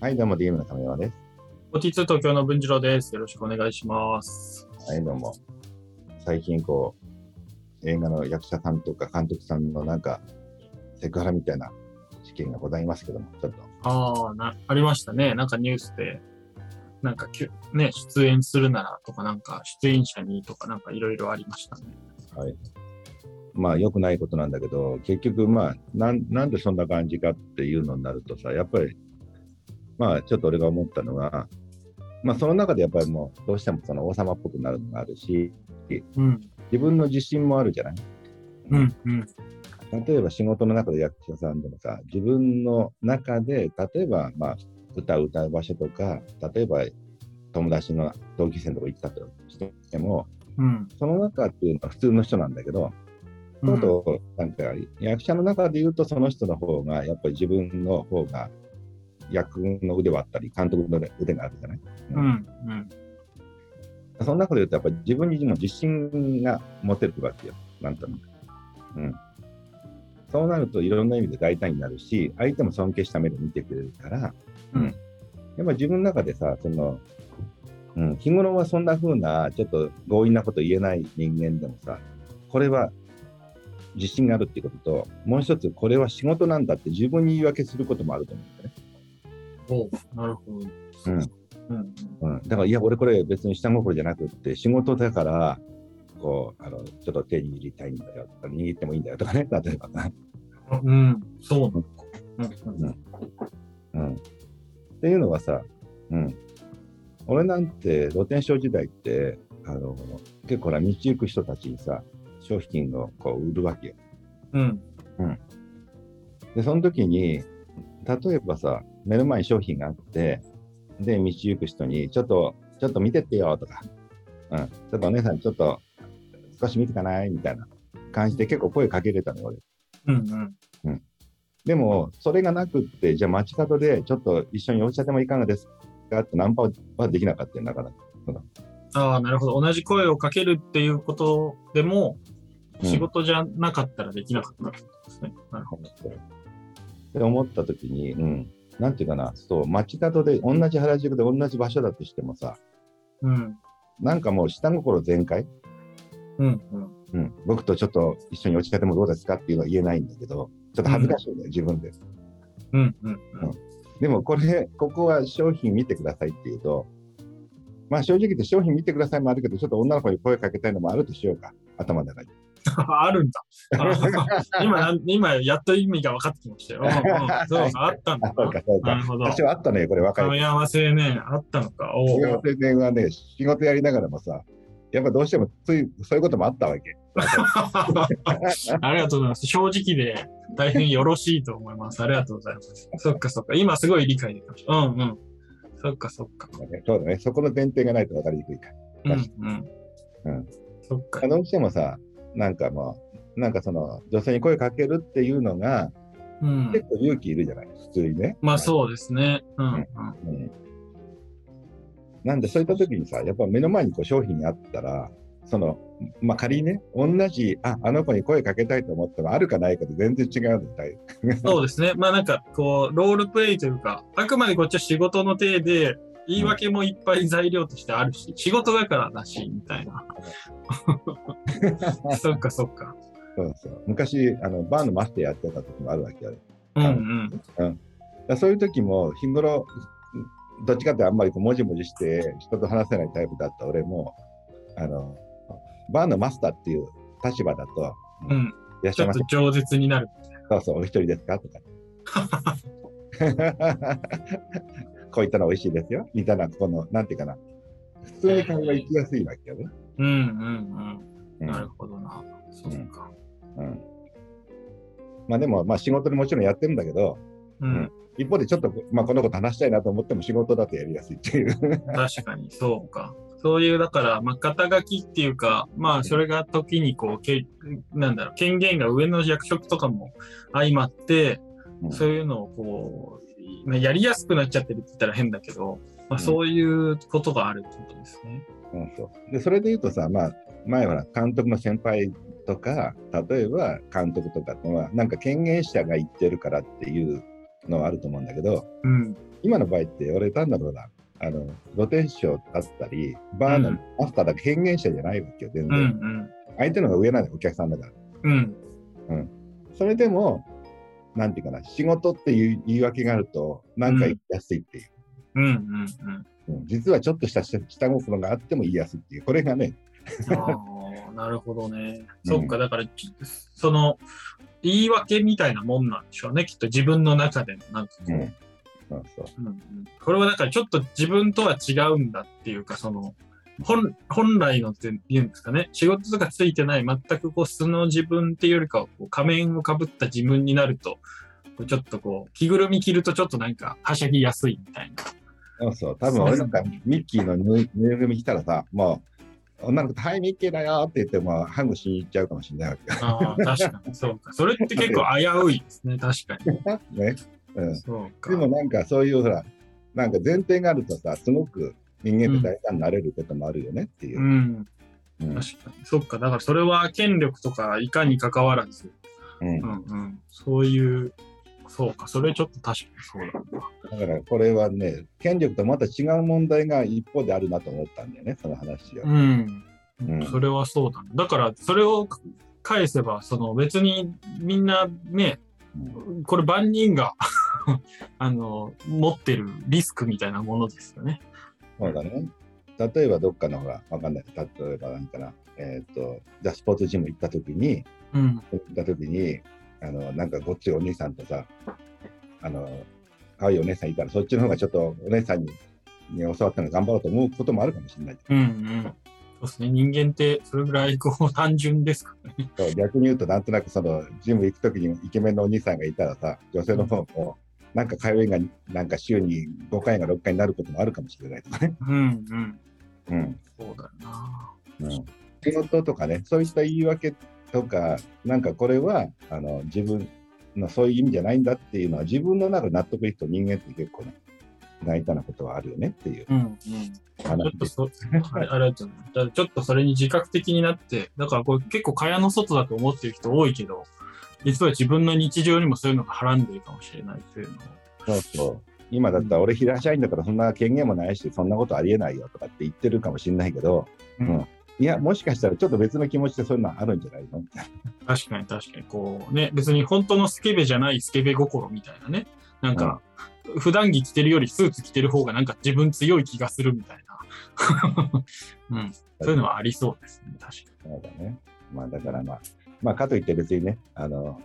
はい、どうも、DM の亀山です。42東京の文次郎です。よろしくお願いします。はい、どうも。最近、こう、映画の役者さんとか監督さんのなんか、セクハラみたいな事件がございますけども、ちょっと。ああ、な、ありましたね。なんかニュースで、なんかきゅ、ね、出演するならとか、なんか出演者にとか、なんかいろいろありましたね。はい。まあ、良くないことなんだけど、結局、まあ、なん、なんでそんな感じかっていうのになるとさ、やっぱり、まあ、ちょっと俺が思ったのが、まあ、その中でやっぱりもう、どうしてもその王様っぽくなるのがあるし、うん、自分の自信もあるじゃない？うん、うん、例えば仕事の中で役者さんでもさ、自分の中で、例えば、まあ、歌を歌う場所とか、例えば友達の同級生のとこ行ったとしても、うん。その中っていうのは普通の人なんだけど、うん。とうとうなんか役者の中で言うとその人の方が、やっぱり自分の方が役の腕はあったり、監督の腕があるじゃない？うん、うん。その中で言うと、やっぱり自分にも自信が持てるわけよ、なんとなく。うん。そうなると、いろんな意味で大胆になるし、相手も尊敬した目で見てくれるから、うんやっぱ自分の中でさ、その、うん、日頃はそんな風な、ちょっと強引なこと言えない人間でもさ、これは自信があるっていうことと、もう一つ、これは仕事なんだって自分に言い訳することもあると思うんだよね。なるほど。うんうん、うん、だから、いや、俺これ別に下心じゃなくって、仕事だから、こう、あの、ちょっと手握りたいんだよ、握ってもいいんだよとかね、例えばな。うん。うん、そう。うん、うん。うん。っていうのはさ、うん。俺なんて露天商時代って、あの、結構ほら、道行く人たちにさ、商品をこう売るわけよ。うん、で、その時に、例えばさ、目の前に商品があって、で、道行く人に、ちょっと、ちょっと見てってよとか、うん、ちょっとお姉さん、ちょっと少し見てかないみたいな感じで結構声かけれたのよ、俺。うん、うん。でも、それがなくって、じゃあ街角でちょっと一緒にお茶でもいかがですか？ってナンパはできなかったよ、なかなか。ああ、なるほど。同じ声をかけるっていうことでも、うん仕事じゃなかったらできなかったってことですね。なるほど。って思った時に、うん、なんていうかな、そう、街角で同じ原宿で同じ場所だとしてもさ、うん、なんかもう下心全開？うん、うん。うん、僕とちょっと一緒にお茶でもどうですかっていうのは言えないんだけど、ちょっと恥ずかしいんだよ、自分で。うん、うん、うん。でもこれ、ここは商品見てくださいっていうと、まあ正直言って商品見てくださいもあるけど、ちょっと女の子に声かけたいのもあるとしようか、頭の中に。あるんだ。あ今今、やっと意味が分かってきましたよ。うんうんそうか、あったんだあ、そうか、そうか。なるほど。私はあったね、これ若い亀山青年、あったのか。お仕うおう事年はね、仕事やりながらもさ、やっぱどうしてもつい、そういうこともあったわけ。ありがとうございます。正直で大変よろしいと思います。ありがとうございます。そっかそっか。今すごい理解できました。うんうん。そっかそっか。そうだね、そこの前提がないと分かりにくいかうんうん。うんそっから。。どうしてもさ、なんかもう、なんかその、女性に声かけるっていうのが、うん。結構勇気いるじゃない、普通にね。まあそうですね。うんうん。うんなんで、そういった時にさ、やっぱ目の前にこう商品があったら、その、まあ、仮にね、同じ、あ、あの子に声かけたいと思っても、あるかないかで全然違うのだいそうですね。まあなんか、こう、ロールプレイというか、あくまでこっちは仕事の体で、言い訳もいっぱい材料としてあるし、仕事だからだし、みたいな。そっかそっか。そうそう。昔、あの、バーのマスターやってた時もあるわけよ。うんうん。だからそういう時も、日頃、どっちかってあんまりこうもじもじして人と話せないタイプだった俺も、あの、バーのマスターっていう立場だと、うん。いらっしゃいませ。ちょっと饒舌になる。そうそう、お一人ですか？とか。こういったの美味しいですよ。みたいな、この、なんていうかな。普通に会話行きやすいわけよね。うんうんううん。んなるほどな。そうか。うん。まあでも、まあ仕事でもちろんやってるんだけど、うん。一方でちょっと、まあこのこと話したいなと思っても仕事だとやりやすいっていう。確かに、そうか。そういう、だから、まあ、肩書きっていうか、まあ、それが時にこう、けなんだろう、権限が上の役職とかも相まって、うんそういうのをこう、まあやりやすくなっちゃってるって言ったら変だけど、まあ、うんそういうことがあるってことですね。うん、そうでそれで言うとさ、まあ、前は監督の先輩とか、例えば監督とかってのは、なんか権限者が言ってるからっていうのはあると思うんだけど、うん。今の場合って俺単なるほら、あの、露天商だったり、バーのマスターだけ変幻者じゃないわけよ、全うん。う然。ん。相手の方が上なんお客さんだから。うん。それでも、なんていうかな、仕事っていう言い訳があると、なんか言いやすいっていう。うん。うん。うん実はちょっとした下下心があっても言いやすいっていう、これがね、ああ、なるほどね。そっか、だから、ちその、言い訳みたいなもんなんでしょうね。きっと自分の中での、なんかこう、うんそうそう。うんうんこれはだからちょっと自分とは違うんだっていうか、その、本本来のって言うんですかね、仕事とかついてない、全くこう素の自分っていうよりかは、こう仮面をかぶった自分になると、ちょっとこう、着ぐるみ着るとちょっとなんか、はしゃぎやすいみたいな。そうそう。多分俺なんかミッキーのぬいぐるみ来たらさ、もう、女の子と、はい、ミッキーだよって言っても、ハグしに行っちゃうかもしれないわけよ。ああ、確かに、そうか。それって結構危ういですね、確かに。ね。うん。そうか。でもなんかそういうほら、なんか前提があるとさ、すごく人間って大胆になれることもあるよねっていうう。ん、うん。確かに。そっか、だからそれは権力とかいかに関わらず、うんうんうん、そういう、そうか、それちょっと確かにそうだな。だからこれはね、権力とまた違う問題が一方であるなと思ったんだよね、その話を。うん。うんそれはそうだね。だから、それを返せば、その別にみんなね、うんこれ万人が あの、持ってるリスクみたいなものですよね。そうだね。例えばどっかのほら、わかんない。例えばなんかな、えっ、と、じゃあスポーツジム行った時に、うん。行った時に、あの、なんかごっついお兄さんとさ、あの、可愛いお姉さんいたら、そっちの方がちょっとお姉さんにに教わったの頑張ろうと思うこともあるかもしれない。うんうん。そうですね。人間ってそれぐらいこう単純ですからね。そう逆に言うと、なんとなくその、ジム行く時にイケメンのお兄さんがいたらさ、女性の方も、なんか通いが、なんか週に5回が6回になることもあるかもしれないとかね。うんうん。うん。そうだよな。うん、仕事とかね、そういった言い訳とか、なんかこれはあの自分のそういう意味じゃないんだっていうのは、自分の中で納得いくと人間って結構ね、大胆なことはあるよねっていううんうん。ちょ話っとそ、あれちょっとそれに自覚的になって、だからこれ結構蚊帳の外だと思ってる人多いけど、実は自分の日常にもそういうのがはらんでるかもしれないというのを。そうそう。今だったら俺平社員だからそんな権限もないし、そんなことありえないよとかって言ってるかもしれないけど、うんいや、もしかしたらちょっと別の気持ちでそういうのあるんじゃないの？確かに確かに、こうね、別に本当のスケベじゃないスケベ心みたいなね。なんか、普段着着てるよりスーツ着てる方がなんか自分強い気がするみたいな。うん。そういうのはありそうですね、確かそうだね。まあだからまあ、まあかといって別にね、あの、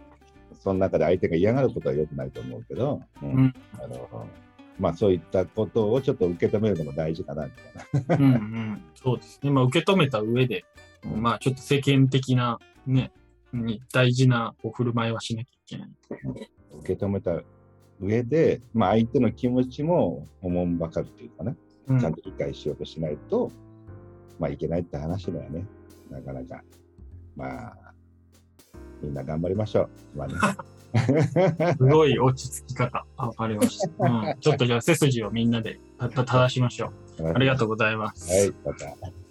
その中で相手が嫌がることは良くないと思うけど、うんうんあのまあそういったことをちょっと受け止めるのも大事かなみたいな。に。うんうん。そうですね。まあ受け止めた上で、うんまあちょっと世間的なね、に大事なお振る舞いはしなきゃいけない。受け止めた上で、まあ相手の気持ちもおもんばかるというかね、うんちゃんと理解しようとしないと、まあいけないって話だよね。なかなか。まあ、みんな頑張りましょう。まあね。すごい落ち着き方。あわかりました。うん。ちょっとじゃあ背筋をみんなでたた正しましょう。ありがとうございます。はい、また。